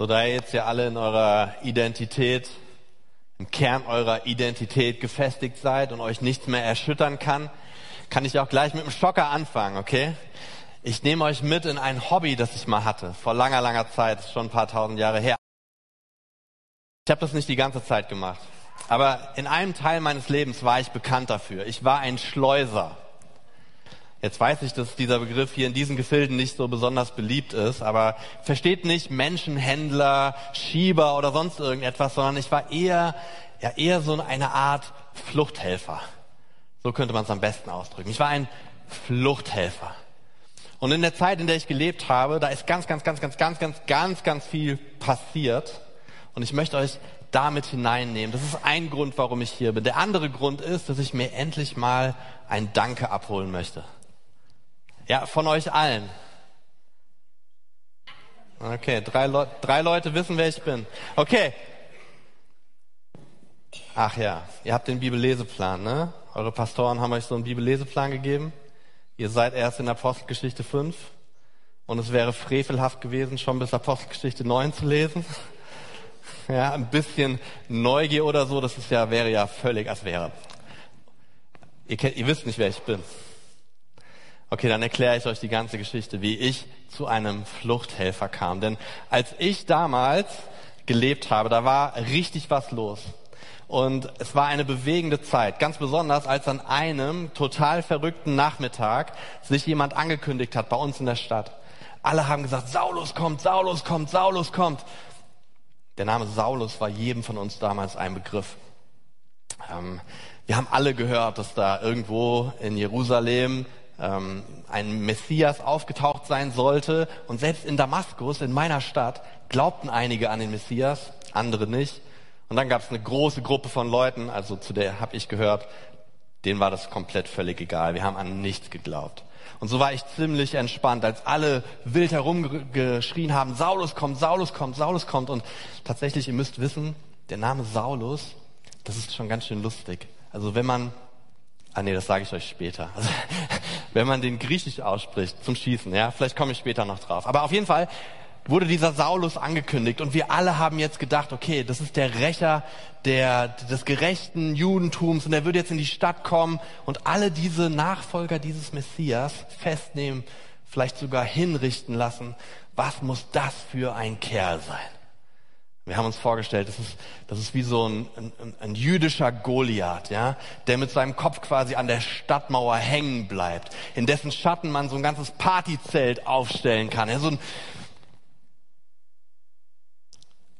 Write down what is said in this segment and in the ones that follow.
So, da ihr jetzt ja alle in eurer Identität, im Kern eurer Identität gefestigt seid und euch nichts mehr erschüttern kann, kann ich auch gleich mit dem Schocker anfangen, okay? Ich nehme euch mit in ein Hobby, das ich mal hatte, vor langer, langer Zeit, schon ein paar tausend Jahre her. Ich habe das nicht die ganze Zeit gemacht, aber in einem Teil meines Lebens war ich bekannt dafür. Ich war ein Schleuser. Jetzt weiß ich, dass dieser Begriff hier in diesen Gefilden nicht so besonders beliebt ist, aber versteht nicht Menschenhändler, Schieber oder sonst irgendetwas, sondern ich war eher, ja, eher so eine Art Fluchthelfer. So könnte man es am besten ausdrücken. Ich war ein Fluchthelfer. Und in der Zeit, in der ich gelebt habe, da ist ganz, ganz, ganz, ganz, ganz, ganz, ganz, ganz viel passiert. Und ich möchte euch damit hineinnehmen. Das ist ein Grund, warum ich hier bin. Der andere Grund ist, dass ich mir endlich mal ein Danke abholen möchte. Ja, von euch allen. Okay, drei, Le drei Leute wissen, wer ich bin. Okay. Ach ja, ihr habt den Bibelleseplan, ne? Eure Pastoren haben euch so einen Bibelleseplan gegeben. Ihr seid erst in Apostelgeschichte 5 und es wäre frevelhaft gewesen, schon bis Apostelgeschichte 9 zu lesen. Ja, ein bisschen Neugier oder so, das ist ja, wäre ja völlig als wäre. Ihr, kennt, ihr wisst nicht, wer ich bin. Okay, dann erkläre ich euch die ganze Geschichte, wie ich zu einem Fluchthelfer kam. Denn als ich damals gelebt habe, da war richtig was los. Und es war eine bewegende Zeit, ganz besonders als an einem total verrückten Nachmittag sich jemand angekündigt hat bei uns in der Stadt. Alle haben gesagt, Saulus kommt, Saulus kommt, Saulus kommt. Der Name Saulus war jedem von uns damals ein Begriff. Ähm, wir haben alle gehört, dass da irgendwo in Jerusalem ähm, ein Messias aufgetaucht sein sollte. Und selbst in Damaskus, in meiner Stadt, glaubten einige an den Messias, andere nicht. Und dann gab es eine große Gruppe von Leuten, also zu der habe ich gehört, denen war das komplett völlig egal. Wir haben an nichts geglaubt. Und so war ich ziemlich entspannt, als alle wild herumgeschrien haben, Saulus kommt, Saulus kommt, Saulus kommt. Und tatsächlich, ihr müsst wissen, der Name Saulus, das ist schon ganz schön lustig. Also wenn man, ah nee, das sage ich euch später. Also, wenn man den griechisch ausspricht zum Schießen. Ja, vielleicht komme ich später noch drauf. Aber auf jeden Fall wurde dieser Saulus angekündigt und wir alle haben jetzt gedacht, okay, das ist der Rächer der, des gerechten Judentums und er wird jetzt in die Stadt kommen und alle diese Nachfolger dieses Messias festnehmen, vielleicht sogar hinrichten lassen. Was muss das für ein Kerl sein? Wir haben uns vorgestellt, das ist, das ist wie so ein, ein, ein jüdischer Goliath, ja, der mit seinem Kopf quasi an der Stadtmauer hängen bleibt, in dessen Schatten man so ein ganzes Partyzelt aufstellen kann. Ja, so ein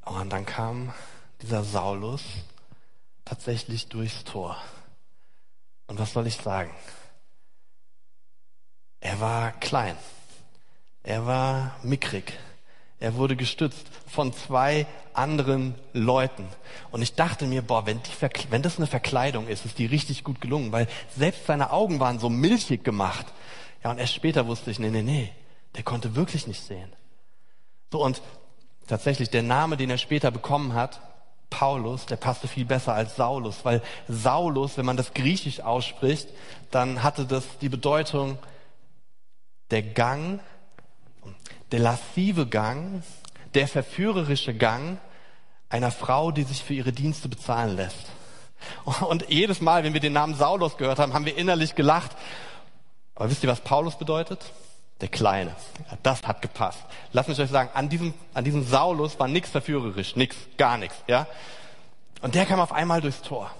Und dann kam dieser Saulus tatsächlich durchs Tor. Und was soll ich sagen? Er war klein. Er war mickrig. Er wurde gestützt von zwei anderen Leuten. Und ich dachte mir, boah, wenn, die wenn das eine Verkleidung ist, ist die richtig gut gelungen, weil selbst seine Augen waren so milchig gemacht. Ja, und erst später wusste ich, nee, nee, nee, der konnte wirklich nicht sehen. So, und tatsächlich der Name, den er später bekommen hat, Paulus, der passte viel besser als Saulus, weil Saulus, wenn man das griechisch ausspricht, dann hatte das die Bedeutung der Gang der lascive Gang, der verführerische Gang einer Frau, die sich für ihre Dienste bezahlen lässt. Und jedes Mal, wenn wir den Namen Saulus gehört haben, haben wir innerlich gelacht. Aber wisst ihr, was Paulus bedeutet? Der Kleine. Ja, das hat gepasst. Lasst mich euch sagen, an diesem, an diesem Saulus war nichts verführerisch, nichts, gar nichts, ja. Und der kam auf einmal durchs Tor.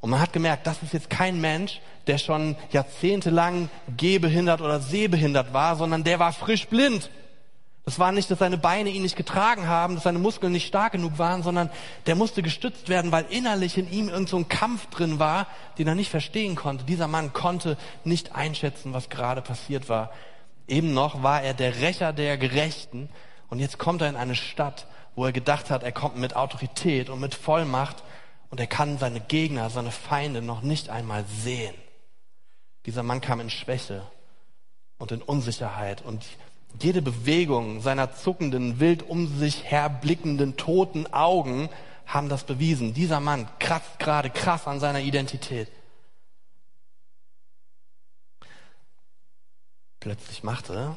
Und man hat gemerkt, das ist jetzt kein Mensch, der schon jahrzehntelang gehbehindert oder sehbehindert war, sondern der war frisch blind. Das war nicht, dass seine Beine ihn nicht getragen haben, dass seine Muskeln nicht stark genug waren, sondern der musste gestützt werden, weil innerlich in ihm irgend so ein Kampf drin war, den er nicht verstehen konnte. Dieser Mann konnte nicht einschätzen, was gerade passiert war. Eben noch war er der Rächer der Gerechten und jetzt kommt er in eine Stadt, wo er gedacht hat, er kommt mit Autorität und mit Vollmacht und er kann seine Gegner, seine Feinde noch nicht einmal sehen. Dieser Mann kam in Schwäche und in Unsicherheit und jede Bewegung seiner zuckenden, wild um sich herblickenden, toten Augen haben das bewiesen. Dieser Mann kratzt gerade krass an seiner Identität. Plötzlich machte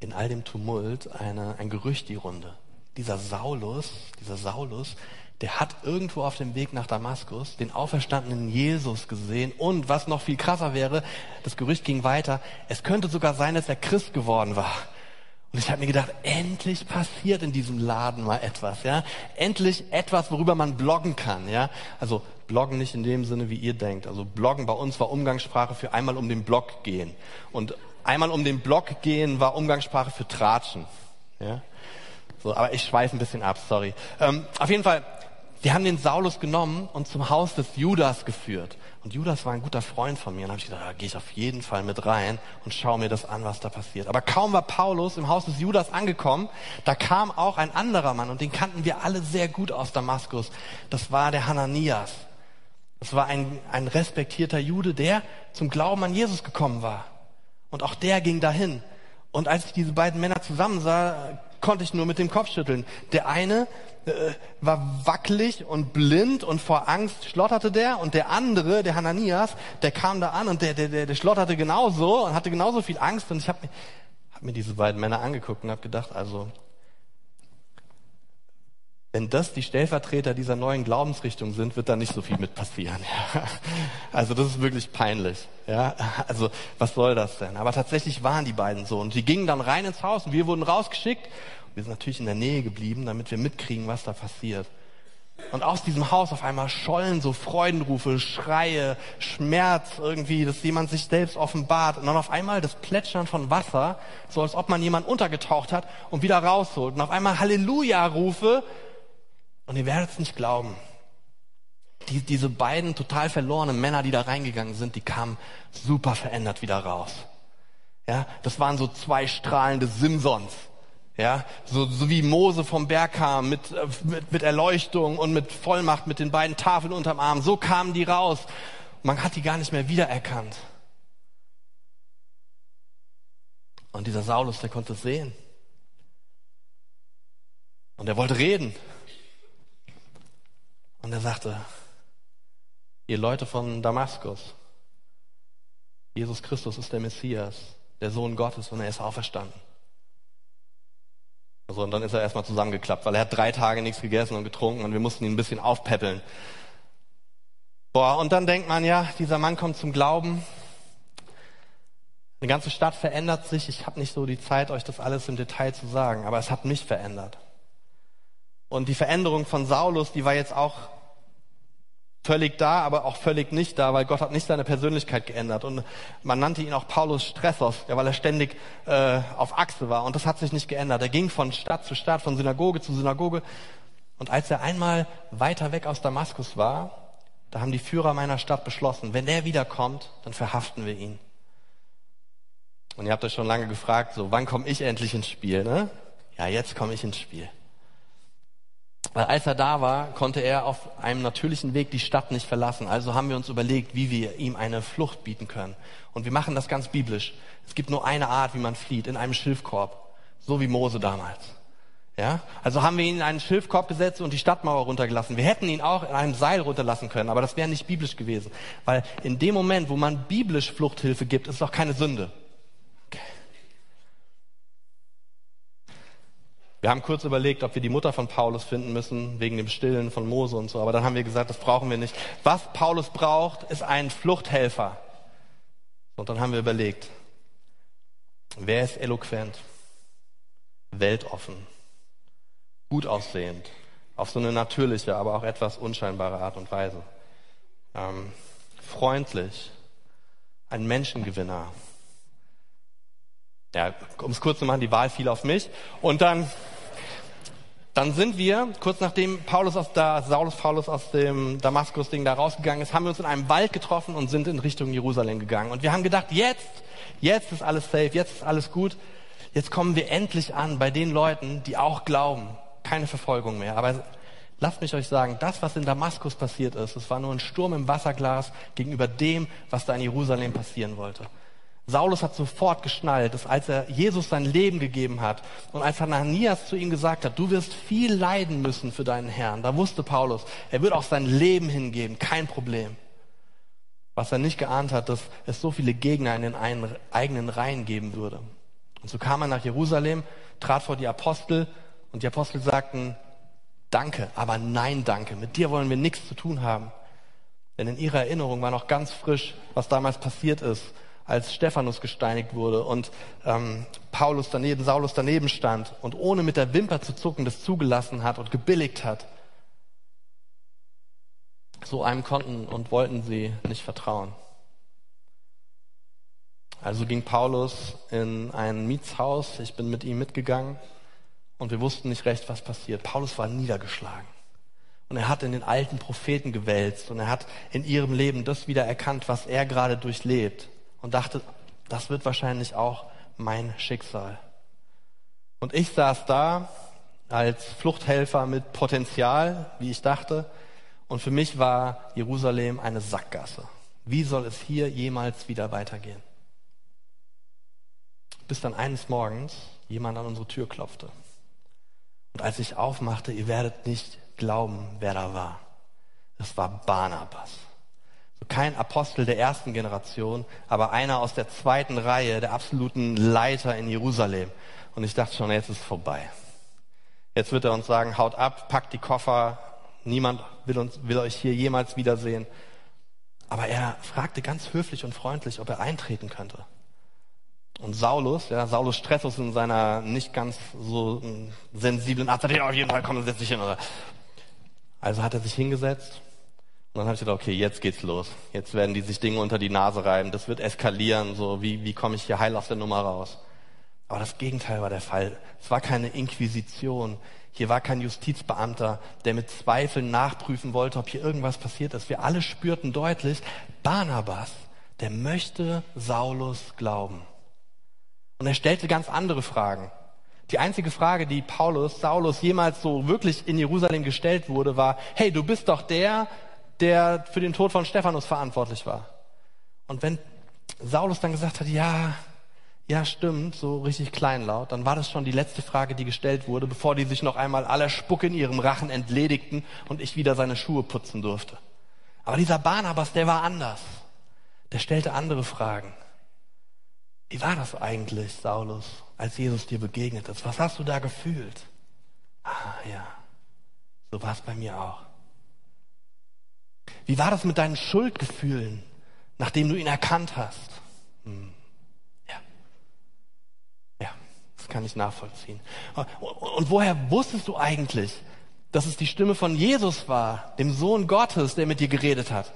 in all dem Tumult eine, ein Gerücht die Runde. Dieser Saulus, dieser Saulus, der hat irgendwo auf dem Weg nach Damaskus den auferstandenen Jesus gesehen und was noch viel krasser wäre, das Gerücht ging weiter, es könnte sogar sein, dass er Christ geworden war. Und ich habe mir gedacht, endlich passiert in diesem Laden mal etwas, ja? Endlich etwas, worüber man bloggen kann, ja? Also bloggen nicht in dem Sinne, wie ihr denkt. Also bloggen bei uns war Umgangssprache für einmal um den Blog gehen und einmal um den Blog gehen war Umgangssprache für Tratschen, ja? So, aber ich schweife ein bisschen ab, sorry. Ähm, auf jeden Fall, die haben den Saulus genommen und zum Haus des Judas geführt. Und Judas war ein guter Freund von mir. Und habe ich gedacht, da gehe ich auf jeden Fall mit rein und schaue mir das an, was da passiert. Aber kaum war Paulus im Haus des Judas angekommen, da kam auch ein anderer Mann und den kannten wir alle sehr gut aus Damaskus. Das war der Hananias. Das war ein, ein respektierter Jude, der zum Glauben an Jesus gekommen war. Und auch der ging dahin. Und als ich diese beiden Männer zusammen sah, konnte ich nur mit dem Kopf schütteln. Der eine äh, war wackelig und blind und vor Angst schlotterte der und der andere, der Hananias, der kam da an und der, der, der, der schlotterte genauso und hatte genauso viel Angst und ich habe hab mir diese beiden Männer angeguckt und habe gedacht, also wenn das die Stellvertreter dieser neuen Glaubensrichtung sind, wird da nicht so viel mit passieren. Ja. Also das ist wirklich peinlich. Ja, also was soll das denn? Aber tatsächlich waren die beiden so und die gingen dann rein ins Haus und wir wurden rausgeschickt. Wir sind natürlich in der Nähe geblieben, damit wir mitkriegen, was da passiert. Und aus diesem Haus auf einmal schollen so Freudenrufe, Schreie, Schmerz irgendwie, dass jemand sich selbst offenbart. Und dann auf einmal das Plätschern von Wasser, so als ob man jemand untergetaucht hat und wieder rausholt. Und auf einmal Halleluja-Rufe, und ihr werdet es nicht glauben. Die, diese beiden total verlorenen Männer, die da reingegangen sind, die kamen super verändert wieder raus. Ja, das waren so zwei strahlende Simsons. Ja, so, so wie Mose vom Berg kam mit, äh, mit, mit Erleuchtung und mit Vollmacht, mit den beiden Tafeln unterm Arm. So kamen die raus. Man hat die gar nicht mehr wiedererkannt. Und dieser Saulus, der konnte es sehen. Und er wollte reden. Und er sagte, ihr Leute von Damaskus, Jesus Christus ist der Messias, der Sohn Gottes und er ist auferstanden. Also, und dann ist er erstmal zusammengeklappt, weil er hat drei Tage nichts gegessen und getrunken und wir mussten ihn ein bisschen aufpäppeln. Boah, und dann denkt man, ja, dieser Mann kommt zum Glauben. Eine ganze Stadt verändert sich. Ich habe nicht so die Zeit, euch das alles im Detail zu sagen, aber es hat mich verändert. Und die Veränderung von Saulus, die war jetzt auch völlig da, aber auch völlig nicht da, weil Gott hat nicht seine Persönlichkeit geändert. Und man nannte ihn auch Paulus Stressos, ja, weil er ständig äh, auf Achse war. Und das hat sich nicht geändert. Er ging von Stadt zu Stadt, von Synagoge zu Synagoge. Und als er einmal weiter weg aus Damaskus war, da haben die Führer meiner Stadt beschlossen, wenn er wiederkommt, dann verhaften wir ihn. Und ihr habt euch schon lange gefragt, so wann komme ich endlich ins Spiel? Ne? Ja, jetzt komme ich ins Spiel. Weil als er da war, konnte er auf einem natürlichen Weg die Stadt nicht verlassen. Also haben wir uns überlegt, wie wir ihm eine Flucht bieten können. Und wir machen das ganz biblisch. Es gibt nur eine Art, wie man flieht, in einem Schilfkorb. So wie Mose damals. Ja? Also haben wir ihn in einen Schilfkorb gesetzt und die Stadtmauer runtergelassen. Wir hätten ihn auch in einem Seil runterlassen können, aber das wäre nicht biblisch gewesen. Weil in dem Moment, wo man biblisch Fluchthilfe gibt, ist es auch keine Sünde. Wir haben kurz überlegt, ob wir die Mutter von Paulus finden müssen, wegen dem Stillen von Mose und so, aber dann haben wir gesagt, das brauchen wir nicht. Was Paulus braucht, ist ein Fluchthelfer. Und dann haben wir überlegt, wer ist eloquent, weltoffen, gut aussehend, auf so eine natürliche, aber auch etwas unscheinbare Art und Weise. Ähm, freundlich, ein Menschengewinner. Ja, um es kurz zu machen, die Wahl fiel auf mich. Und dann dann sind wir, kurz nachdem Paulus aus da, Saulus Paulus aus dem Damaskus-Ding da rausgegangen ist, haben wir uns in einem Wald getroffen und sind in Richtung Jerusalem gegangen. Und wir haben gedacht, jetzt, jetzt ist alles safe, jetzt ist alles gut. Jetzt kommen wir endlich an bei den Leuten, die auch glauben. Keine Verfolgung mehr. Aber lasst mich euch sagen, das, was in Damaskus passiert ist, es war nur ein Sturm im Wasserglas gegenüber dem, was da in Jerusalem passieren wollte. Saulus hat sofort geschnallt, dass als er Jesus sein Leben gegeben hat und als Hananias zu ihm gesagt hat, du wirst viel leiden müssen für deinen Herrn, da wusste Paulus, er wird auch sein Leben hingeben, kein Problem. Was er nicht geahnt hat, dass es so viele Gegner in den eigenen Reihen geben würde. Und so kam er nach Jerusalem, trat vor die Apostel und die Apostel sagten, danke, aber nein, danke, mit dir wollen wir nichts zu tun haben. Denn in ihrer Erinnerung war noch ganz frisch, was damals passiert ist, als Stephanus gesteinigt wurde und ähm, Paulus daneben, Saulus daneben stand und ohne mit der Wimper zu zucken das zugelassen hat und gebilligt hat. So einem konnten und wollten sie nicht vertrauen. Also ging Paulus in ein Mietshaus, ich bin mit ihm mitgegangen und wir wussten nicht recht, was passiert. Paulus war niedergeschlagen. Und er hat in den alten Propheten gewälzt und er hat in ihrem Leben das wieder erkannt, was er gerade durchlebt und dachte, das wird wahrscheinlich auch mein Schicksal. Und ich saß da als Fluchthelfer mit Potenzial, wie ich dachte, und für mich war Jerusalem eine Sackgasse. Wie soll es hier jemals wieder weitergehen? bis dann eines Morgens jemand an unsere Tür klopfte. Und als ich aufmachte, ihr werdet nicht glauben, wer da war. Es war Barnabas. Kein Apostel der ersten Generation, aber einer aus der zweiten Reihe, der absoluten Leiter in Jerusalem. Und ich dachte schon, jetzt ist es vorbei. Jetzt wird er uns sagen, haut ab, packt die Koffer, niemand will, uns, will euch hier jemals wiedersehen. Aber er fragte ganz höflich und freundlich, ob er eintreten könnte. Und Saulus, ja, Saulus Stressus in seiner nicht ganz so hm, sensiblen Art, ja, auf jeden Fall, komm, setz dich hin. Oder. Also hat er sich hingesetzt und dann habe ich gedacht, okay, jetzt geht's los. Jetzt werden die sich Dinge unter die Nase reiben, das wird eskalieren, so wie, wie komme ich hier heil aus der Nummer raus? Aber das Gegenteil war der Fall. Es war keine Inquisition. Hier war kein Justizbeamter, der mit Zweifeln nachprüfen wollte, ob hier irgendwas passiert ist. Wir alle spürten deutlich, Barnabas, der möchte Saulus glauben. Und er stellte ganz andere Fragen. Die einzige Frage, die Paulus, Saulus jemals so wirklich in Jerusalem gestellt wurde, war, hey, du bist doch der, der für den Tod von Stephanus verantwortlich war. Und wenn Saulus dann gesagt hat, ja, ja, stimmt, so richtig kleinlaut, dann war das schon die letzte Frage, die gestellt wurde, bevor die sich noch einmal aller Spucke in ihrem Rachen entledigten und ich wieder seine Schuhe putzen durfte. Aber dieser Barnabas, der war anders. Der stellte andere Fragen. Wie war das eigentlich, Saulus, als Jesus dir begegnet ist? Was hast du da gefühlt? Ah ja, so war es bei mir auch. Wie war das mit deinen Schuldgefühlen, nachdem du ihn erkannt hast? Hm. Ja. Ja, das kann ich nachvollziehen. Und woher wusstest du eigentlich, dass es die Stimme von Jesus war, dem Sohn Gottes, der mit dir geredet hat?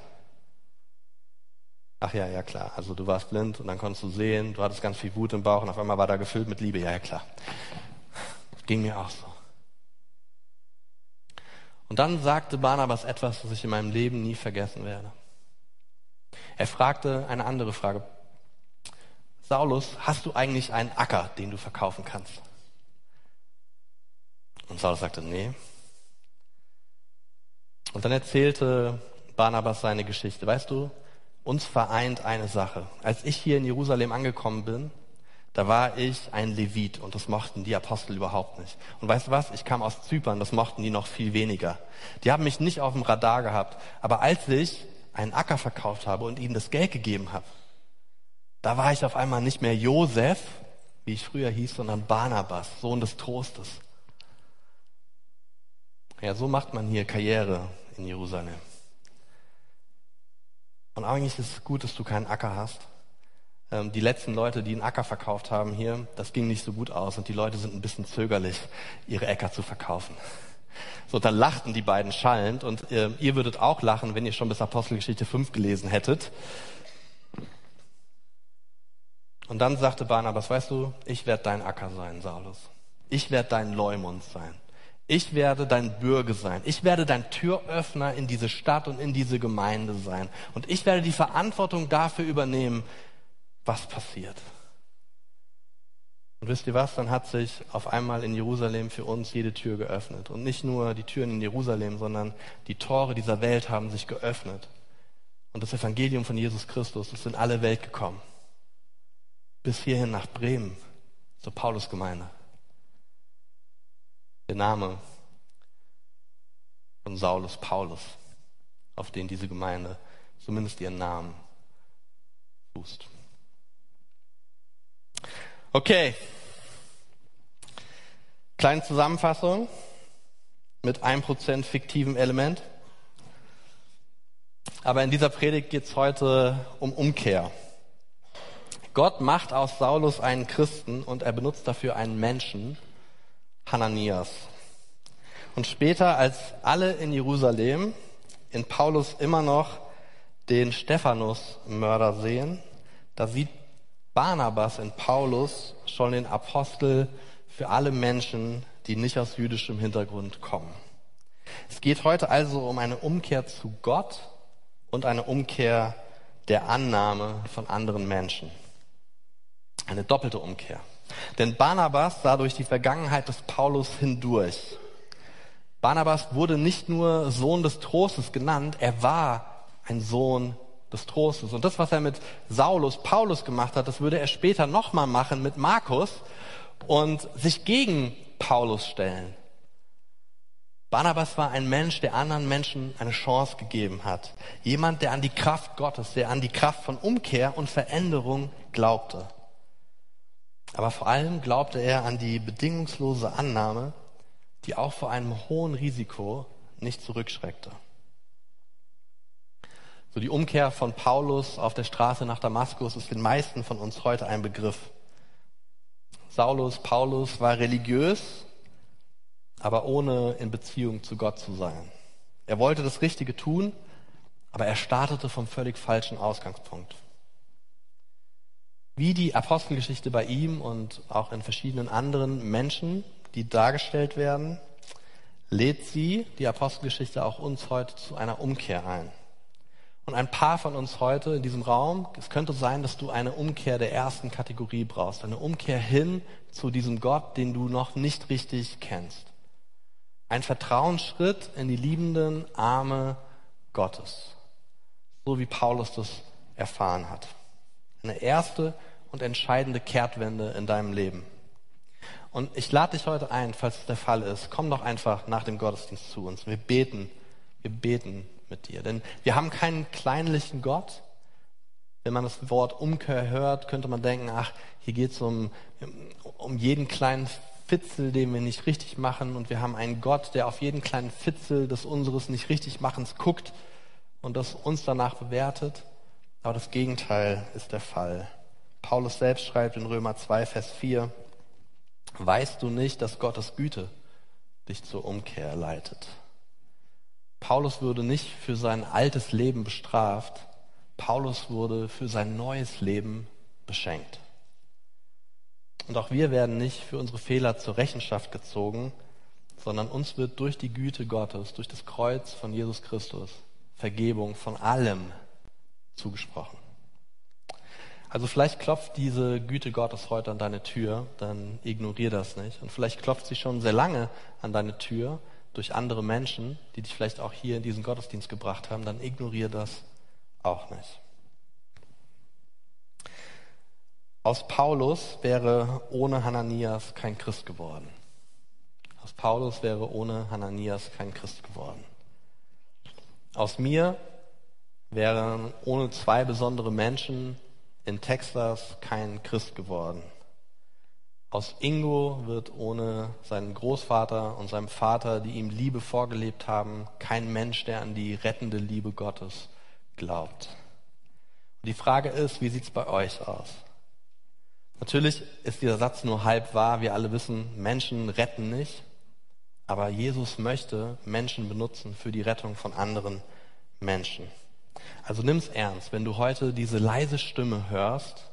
Ach ja, ja klar. Also du warst blind und dann konntest du sehen, du hattest ganz viel Wut im Bauch und auf einmal war da gefüllt mit Liebe. Ja, ja klar. ging mir auch so. Und dann sagte Barnabas etwas, das ich in meinem Leben nie vergessen werde. Er fragte eine andere Frage. Saulus, hast du eigentlich einen Acker, den du verkaufen kannst? Und Saulus sagte, nee. Und dann erzählte Barnabas seine Geschichte. Weißt du, uns vereint eine Sache. Als ich hier in Jerusalem angekommen bin, da war ich ein Levit und das mochten die Apostel überhaupt nicht. Und weißt du was? Ich kam aus Zypern, das mochten die noch viel weniger. Die haben mich nicht auf dem Radar gehabt. Aber als ich einen Acker verkauft habe und ihnen das Geld gegeben habe, da war ich auf einmal nicht mehr Josef, wie ich früher hieß, sondern Barnabas, Sohn des Trostes. Ja, so macht man hier Karriere in Jerusalem. Und eigentlich ist es gut, dass du keinen Acker hast. Ähm, die letzten Leute, die einen Acker verkauft haben hier, das ging nicht so gut aus und die Leute sind ein bisschen zögerlich, ihre Äcker zu verkaufen. So, dann lachten die beiden schallend und äh, ihr würdet auch lachen, wenn ihr schon bis Apostelgeschichte 5 gelesen hättet. Und dann sagte Barnabas, weißt du, ich werde dein Acker sein, Saulus. Ich werde dein Leumund sein. Ich werde dein Bürger sein. Ich werde dein Türöffner in diese Stadt und in diese Gemeinde sein. Und ich werde die Verantwortung dafür übernehmen, was passiert. Und wisst ihr was? Dann hat sich auf einmal in Jerusalem für uns jede Tür geöffnet. Und nicht nur die Türen in Jerusalem, sondern die Tore dieser Welt haben sich geöffnet. Und das Evangelium von Jesus Christus ist in alle Welt gekommen. Bis hierhin nach Bremen, zur Paulusgemeinde der Name von Saulus Paulus, auf den diese Gemeinde zumindest ihren Namen fußt. Okay, Kleine Zusammenfassung mit 1% fiktivem Element. Aber in dieser Predigt geht es heute um Umkehr. Gott macht aus Saulus einen Christen und er benutzt dafür einen Menschen, Hananias. Und später, als alle in Jerusalem in Paulus immer noch den Stephanus-Mörder sehen, da sieht Barnabas in Paulus schon den Apostel für alle Menschen, die nicht aus jüdischem Hintergrund kommen. Es geht heute also um eine Umkehr zu Gott und eine Umkehr der Annahme von anderen Menschen. Eine doppelte Umkehr. Denn Barnabas sah durch die Vergangenheit des Paulus hindurch. Barnabas wurde nicht nur Sohn des Trostes genannt, er war ein Sohn des Trostes. Und das, was er mit Saulus, Paulus gemacht hat, das würde er später nochmal machen mit Markus und sich gegen Paulus stellen. Barnabas war ein Mensch, der anderen Menschen eine Chance gegeben hat. Jemand, der an die Kraft Gottes, der an die Kraft von Umkehr und Veränderung glaubte. Aber vor allem glaubte er an die bedingungslose Annahme, die auch vor einem hohen Risiko nicht zurückschreckte. So die Umkehr von Paulus auf der Straße nach Damaskus ist den meisten von uns heute ein Begriff. Saulus, Paulus war religiös, aber ohne in Beziehung zu Gott zu sein. Er wollte das Richtige tun, aber er startete vom völlig falschen Ausgangspunkt. Wie die Apostelgeschichte bei ihm und auch in verschiedenen anderen Menschen, die dargestellt werden, lädt sie, die Apostelgeschichte, auch uns heute zu einer Umkehr ein. Und ein paar von uns heute in diesem Raum, es könnte sein, dass du eine Umkehr der ersten Kategorie brauchst, eine Umkehr hin zu diesem Gott, den du noch nicht richtig kennst. Ein Vertrauensschritt in die liebenden Arme Gottes, so wie Paulus das erfahren hat. Eine erste und entscheidende Kehrtwende in deinem Leben. Und ich lade dich heute ein, falls es der Fall ist, komm doch einfach nach dem Gottesdienst zu uns. Wir beten, wir beten mit dir. Denn wir haben keinen kleinlichen Gott. Wenn man das Wort Umkehr hört, könnte man denken, ach, hier geht es um, um jeden kleinen Fitzel, den wir nicht richtig machen. Und wir haben einen Gott, der auf jeden kleinen Fitzel des unseres nicht richtig machens guckt und das uns danach bewertet. Aber das Gegenteil ist der Fall. Paulus selbst schreibt in Römer 2, Vers 4, weißt du nicht, dass Gottes Güte dich zur Umkehr leitet? Paulus wurde nicht für sein altes Leben bestraft, Paulus wurde für sein neues Leben beschenkt. Und auch wir werden nicht für unsere Fehler zur Rechenschaft gezogen, sondern uns wird durch die Güte Gottes, durch das Kreuz von Jesus Christus, Vergebung von allem zugesprochen. Also vielleicht klopft diese Güte Gottes heute an deine Tür, dann ignorier das nicht. Und vielleicht klopft sie schon sehr lange an deine Tür, durch andere Menschen, die dich vielleicht auch hier in diesen Gottesdienst gebracht haben, dann ignoriere das auch nicht. Aus Paulus wäre ohne Hananias kein Christ geworden. Aus Paulus wäre ohne Hananias kein Christ geworden. Aus mir wären ohne zwei besondere Menschen in Texas kein Christ geworden. Aus Ingo wird ohne seinen Großvater und seinem Vater, die ihm Liebe vorgelebt haben, kein Mensch, der an die rettende Liebe Gottes glaubt. Und die Frage ist, wie sieht's bei euch aus? Natürlich ist dieser Satz nur halb wahr. Wir alle wissen, Menschen retten nicht. Aber Jesus möchte Menschen benutzen für die Rettung von anderen Menschen. Also nimm's ernst, wenn du heute diese leise Stimme hörst,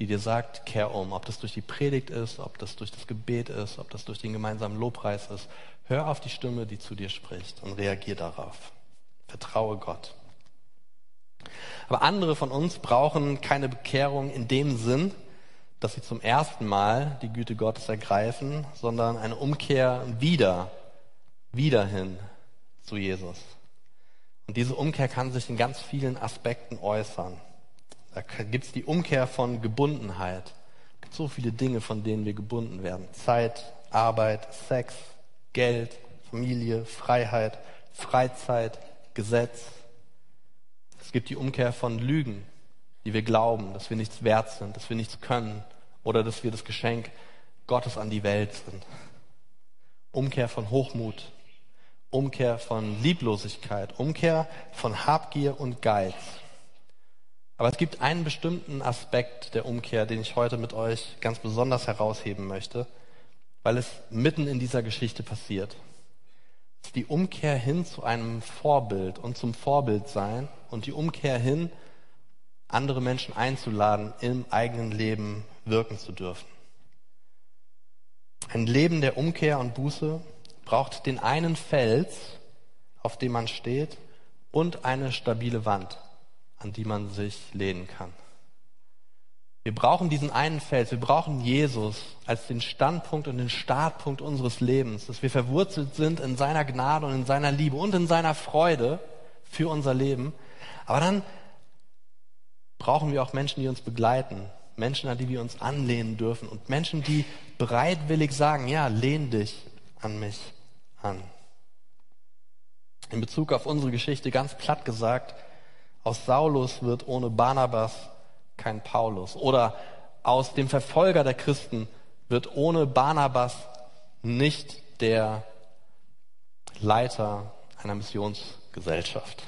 die dir sagt, kehr um. Ob das durch die Predigt ist, ob das durch das Gebet ist, ob das durch den gemeinsamen Lobpreis ist. Hör auf die Stimme, die zu dir spricht und reagier darauf. Vertraue Gott. Aber andere von uns brauchen keine Bekehrung in dem Sinn, dass sie zum ersten Mal die Güte Gottes ergreifen, sondern eine Umkehr wieder, wieder hin zu Jesus. Und diese Umkehr kann sich in ganz vielen Aspekten äußern. Da gibt es die Umkehr von Gebundenheit. Es gibt so viele Dinge, von denen wir gebunden werden. Zeit, Arbeit, Sex, Geld, Familie, Freiheit, Freizeit, Gesetz. Es gibt die Umkehr von Lügen, die wir glauben, dass wir nichts wert sind, dass wir nichts können oder dass wir das Geschenk Gottes an die Welt sind. Umkehr von Hochmut, Umkehr von Lieblosigkeit, Umkehr von Habgier und Geiz. Aber es gibt einen bestimmten Aspekt der Umkehr, den ich heute mit euch ganz besonders herausheben möchte, weil es mitten in dieser Geschichte passiert. Es ist die Umkehr hin zu einem Vorbild und zum Vorbild sein und die Umkehr hin, andere Menschen einzuladen, im eigenen Leben wirken zu dürfen. Ein Leben der Umkehr und Buße braucht den einen Fels, auf dem man steht, und eine stabile Wand, an die man sich lehnen kann. Wir brauchen diesen einen Fels, wir brauchen Jesus als den Standpunkt und den Startpunkt unseres Lebens, dass wir verwurzelt sind in seiner Gnade und in seiner Liebe und in seiner Freude für unser Leben. Aber dann brauchen wir auch Menschen, die uns begleiten, Menschen, an die wir uns anlehnen dürfen und Menschen, die bereitwillig sagen, ja, lehn dich an mich an. In Bezug auf unsere Geschichte ganz platt gesagt, aus Saulus wird ohne Barnabas kein Paulus. Oder aus dem Verfolger der Christen wird ohne Barnabas nicht der Leiter einer Missionsgesellschaft.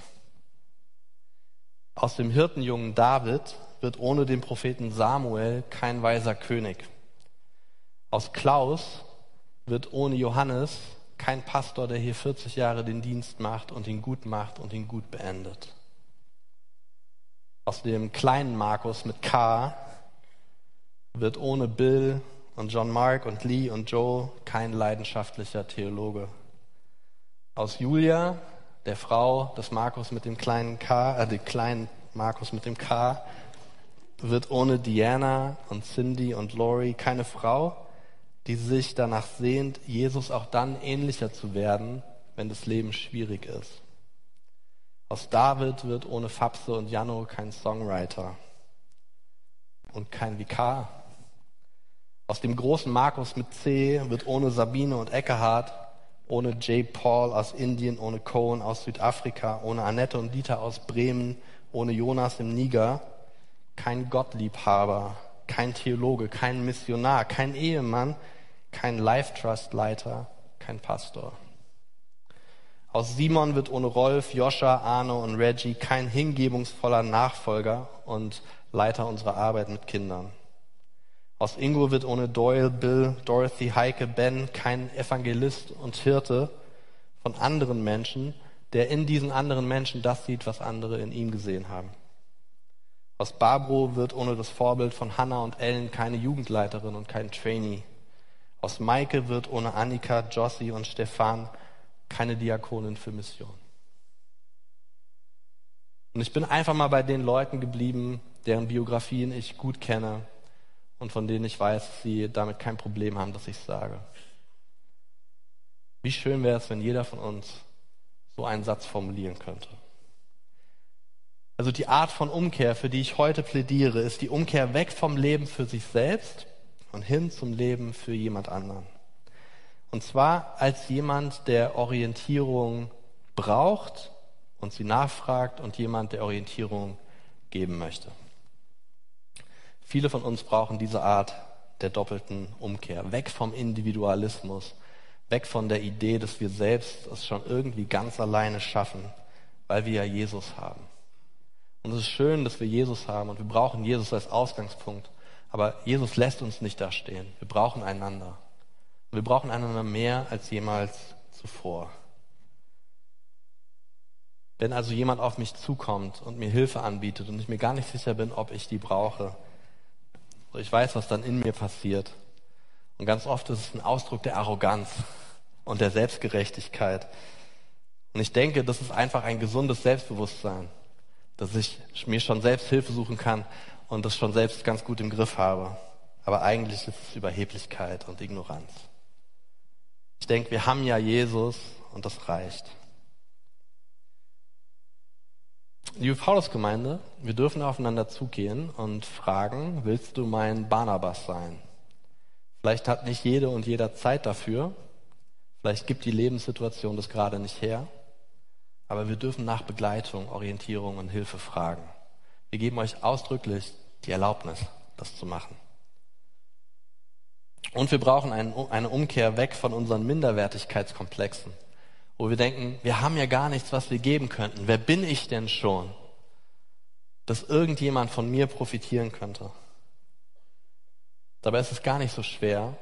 Aus dem Hirtenjungen David wird ohne den Propheten Samuel kein weiser König. Aus Klaus wird ohne Johannes kein Pastor, der hier 40 Jahre den Dienst macht und ihn gut macht und ihn gut beendet. Aus dem kleinen Markus mit K wird ohne Bill und John Mark und Lee und Joe kein leidenschaftlicher Theologe. Aus Julia der Frau des Markus mit dem kleinen K, äh, dem kleinen Markus mit dem K, wird ohne Diana und Cindy und Lori keine Frau, die sich danach sehnt, Jesus auch dann ähnlicher zu werden, wenn das Leben schwierig ist. Aus David wird ohne Fapse und Jano kein Songwriter und kein Vikar. Aus dem großen Markus mit C wird ohne Sabine und Eckehard ohne J. Paul aus Indien, ohne Cohen aus Südafrika, ohne Annette und Dieter aus Bremen, ohne Jonas im Niger, kein Gottliebhaber, kein Theologe, kein Missionar, kein Ehemann, kein Life Trust Leiter, kein Pastor. Aus Simon wird ohne Rolf, Joscha, Arno und Reggie kein hingebungsvoller Nachfolger und Leiter unserer Arbeit mit Kindern. Aus Ingo wird ohne Doyle, Bill, Dorothy, Heike, Ben kein Evangelist und Hirte von anderen Menschen, der in diesen anderen Menschen das sieht, was andere in ihm gesehen haben. Aus Barbro wird ohne das Vorbild von Hannah und Ellen keine Jugendleiterin und kein Trainee. Aus Maike wird ohne Annika, Jossi und Stefan keine Diakonin für Mission. Und ich bin einfach mal bei den Leuten geblieben, deren Biografien ich gut kenne und von denen ich weiß, dass sie damit kein Problem haben, dass ich es sage. Wie schön wäre es, wenn jeder von uns so einen Satz formulieren könnte. Also die Art von Umkehr, für die ich heute plädiere, ist die Umkehr weg vom Leben für sich selbst und hin zum Leben für jemand anderen. Und zwar als jemand, der Orientierung braucht und sie nachfragt und jemand, der Orientierung geben möchte. Viele von uns brauchen diese Art der doppelten Umkehr. Weg vom Individualismus, weg von der Idee, dass wir selbst es schon irgendwie ganz alleine schaffen, weil wir ja Jesus haben. Und es ist schön, dass wir Jesus haben und wir brauchen Jesus als Ausgangspunkt. Aber Jesus lässt uns nicht da stehen. Wir brauchen einander. Wir brauchen einander mehr als jemals zuvor. Wenn also jemand auf mich zukommt und mir Hilfe anbietet und ich mir gar nicht sicher bin, ob ich die brauche, ich weiß, was dann in mir passiert. Und ganz oft ist es ein Ausdruck der Arroganz und der Selbstgerechtigkeit. Und ich denke, das ist einfach ein gesundes Selbstbewusstsein, dass ich mir schon selbst Hilfe suchen kann und das schon selbst ganz gut im Griff habe. Aber eigentlich ist es Überheblichkeit und Ignoranz. Ich denke, wir haben ja Jesus und das reicht. Liebe Paulusgemeinde, wir dürfen aufeinander zugehen und fragen, willst du mein Barnabas sein? Vielleicht hat nicht jede und jeder Zeit dafür. Vielleicht gibt die Lebenssituation das gerade nicht her. Aber wir dürfen nach Begleitung, Orientierung und Hilfe fragen. Wir geben euch ausdrücklich die Erlaubnis, das zu machen. Und wir brauchen eine Umkehr weg von unseren Minderwertigkeitskomplexen, wo wir denken, wir haben ja gar nichts, was wir geben könnten. Wer bin ich denn schon, dass irgendjemand von mir profitieren könnte? Dabei ist es gar nicht so schwer.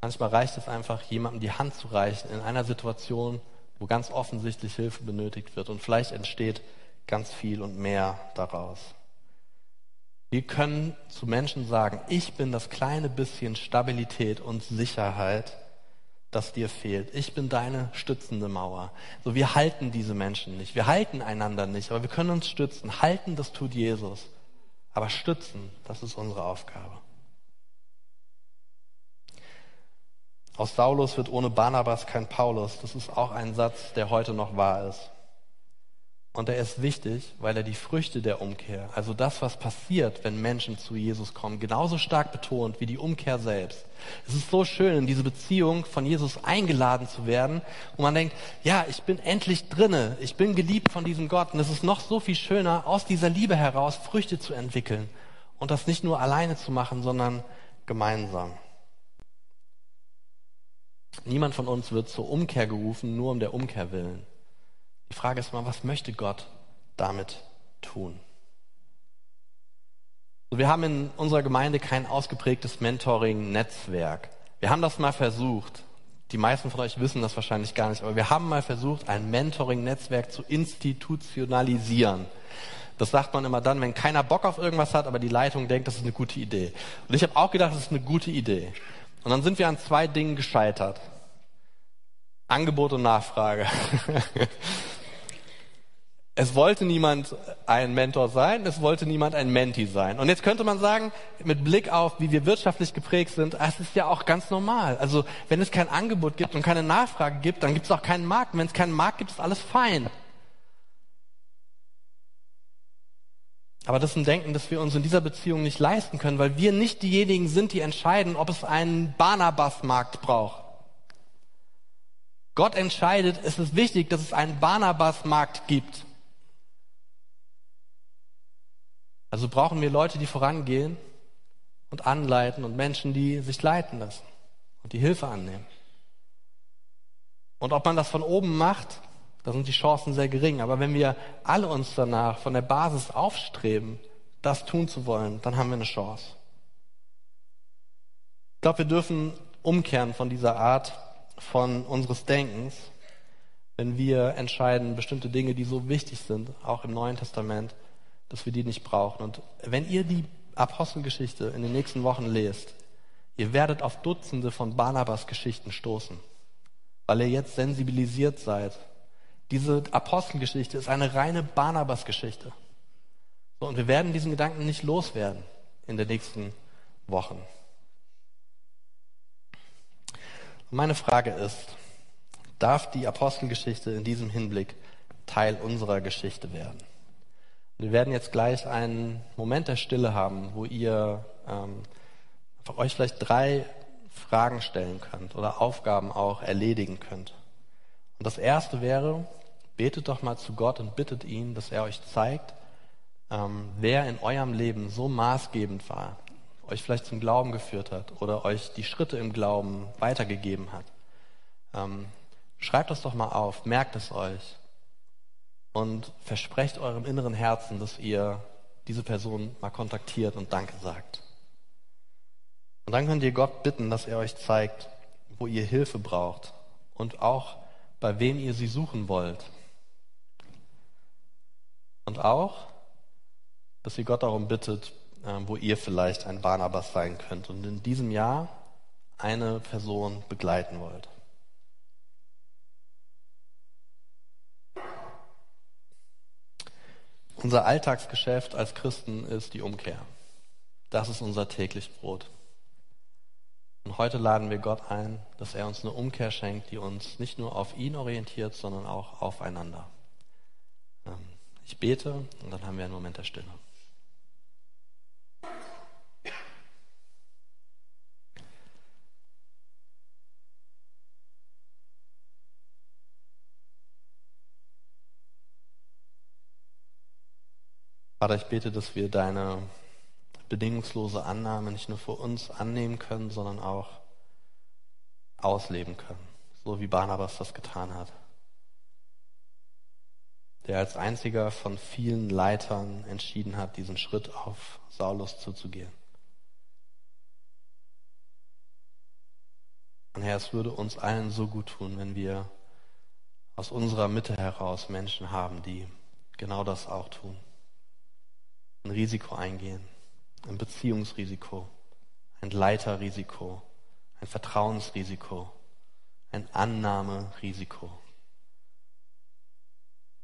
Manchmal reicht es einfach, jemandem die Hand zu reichen in einer Situation, wo ganz offensichtlich Hilfe benötigt wird. Und vielleicht entsteht ganz viel und mehr daraus. Wir können zu Menschen sagen, ich bin das kleine bisschen Stabilität und Sicherheit, das dir fehlt. Ich bin deine stützende Mauer. So, wir halten diese Menschen nicht. Wir halten einander nicht, aber wir können uns stützen. Halten, das tut Jesus. Aber stützen, das ist unsere Aufgabe. Aus Saulus wird ohne Barnabas kein Paulus. Das ist auch ein Satz, der heute noch wahr ist. Und er ist wichtig, weil er die Früchte der Umkehr, also das, was passiert, wenn Menschen zu Jesus kommen, genauso stark betont wie die Umkehr selbst. Es ist so schön, in diese Beziehung von Jesus eingeladen zu werden, wo man denkt, ja, ich bin endlich drinne, ich bin geliebt von diesem Gott. Und es ist noch so viel schöner, aus dieser Liebe heraus Früchte zu entwickeln und das nicht nur alleine zu machen, sondern gemeinsam. Niemand von uns wird zur Umkehr gerufen, nur um der Umkehr willen. Die Frage ist mal, was möchte Gott damit tun? Wir haben in unserer Gemeinde kein ausgeprägtes Mentoring-Netzwerk. Wir haben das mal versucht. Die meisten von euch wissen das wahrscheinlich gar nicht, aber wir haben mal versucht, ein Mentoring-Netzwerk zu institutionalisieren. Das sagt man immer dann, wenn keiner Bock auf irgendwas hat, aber die Leitung denkt, das ist eine gute Idee. Und ich habe auch gedacht, das ist eine gute Idee. Und dann sind wir an zwei Dingen gescheitert. Angebot und Nachfrage. Es wollte niemand ein Mentor sein, es wollte niemand ein Menti sein. Und jetzt könnte man sagen, mit Blick auf, wie wir wirtschaftlich geprägt sind, es ist ja auch ganz normal. Also wenn es kein Angebot gibt und keine Nachfrage gibt, dann gibt es auch keinen Markt. Und wenn es keinen Markt gibt, ist alles fein. Aber das ist ein Denken, das wir uns in dieser Beziehung nicht leisten können, weil wir nicht diejenigen sind, die entscheiden, ob es einen Barnabas-Markt braucht. Gott entscheidet, es ist wichtig, dass es einen Barnabas-Markt gibt. Also brauchen wir Leute, die vorangehen und anleiten und Menschen, die sich leiten lassen und die Hilfe annehmen. Und ob man das von oben macht, da sind die Chancen sehr gering. Aber wenn wir alle uns danach von der Basis aufstreben, das tun zu wollen, dann haben wir eine Chance. Ich glaube, wir dürfen umkehren von dieser Art von unseres Denkens, wenn wir entscheiden, bestimmte Dinge, die so wichtig sind, auch im Neuen Testament, dass wir die nicht brauchen. Und wenn ihr die Apostelgeschichte in den nächsten Wochen lest, ihr werdet auf Dutzende von Barnabas Geschichten stoßen, weil ihr jetzt sensibilisiert seid. Diese Apostelgeschichte ist eine reine Barnabas-Geschichte. So, und wir werden diesen Gedanken nicht loswerden in den nächsten Wochen. Meine Frage ist, darf die Apostelgeschichte in diesem Hinblick Teil unserer Geschichte werden? Wir werden jetzt gleich einen Moment der Stille haben, wo ihr ähm, euch vielleicht drei Fragen stellen könnt oder Aufgaben auch erledigen könnt. Und das erste wäre, betet doch mal zu Gott und bittet ihn, dass er euch zeigt, ähm, wer in eurem Leben so maßgebend war, euch vielleicht zum Glauben geführt hat oder euch die Schritte im Glauben weitergegeben hat. Ähm, schreibt das doch mal auf, merkt es euch und versprecht eurem inneren Herzen, dass ihr diese Person mal kontaktiert und Danke sagt. Und dann könnt ihr Gott bitten, dass er euch zeigt, wo ihr Hilfe braucht und auch bei wem ihr sie suchen wollt. Und auch, dass ihr Gott darum bittet, ähm, wo ihr vielleicht ein Barnabas sein könnt und in diesem Jahr eine Person begleiten wollt. Unser Alltagsgeschäft als Christen ist die Umkehr. Das ist unser täglich Brot. Und heute laden wir Gott ein, dass er uns eine Umkehr schenkt, die uns nicht nur auf ihn orientiert, sondern auch aufeinander. Ähm, ich bete und dann haben wir einen Moment der Stille. Vater, ich bete, dass wir deine bedingungslose Annahme nicht nur für uns annehmen können, sondern auch ausleben können, so wie Barnabas das getan hat. Der als einziger von vielen Leitern entschieden hat, diesen Schritt auf Saulus zuzugehen. Und Herr, es würde uns allen so gut tun, wenn wir aus unserer Mitte heraus Menschen haben, die genau das auch tun. Ein Risiko eingehen, ein Beziehungsrisiko, ein Leiterrisiko, ein Vertrauensrisiko, ein Annahmerisiko.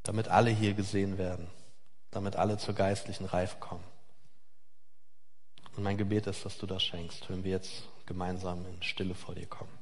Damit alle hier gesehen werden, damit alle zur geistlichen Reife kommen. Und mein Gebet ist, dass du das schenkst, wenn wir jetzt gemeinsam in Stille vor dir kommen.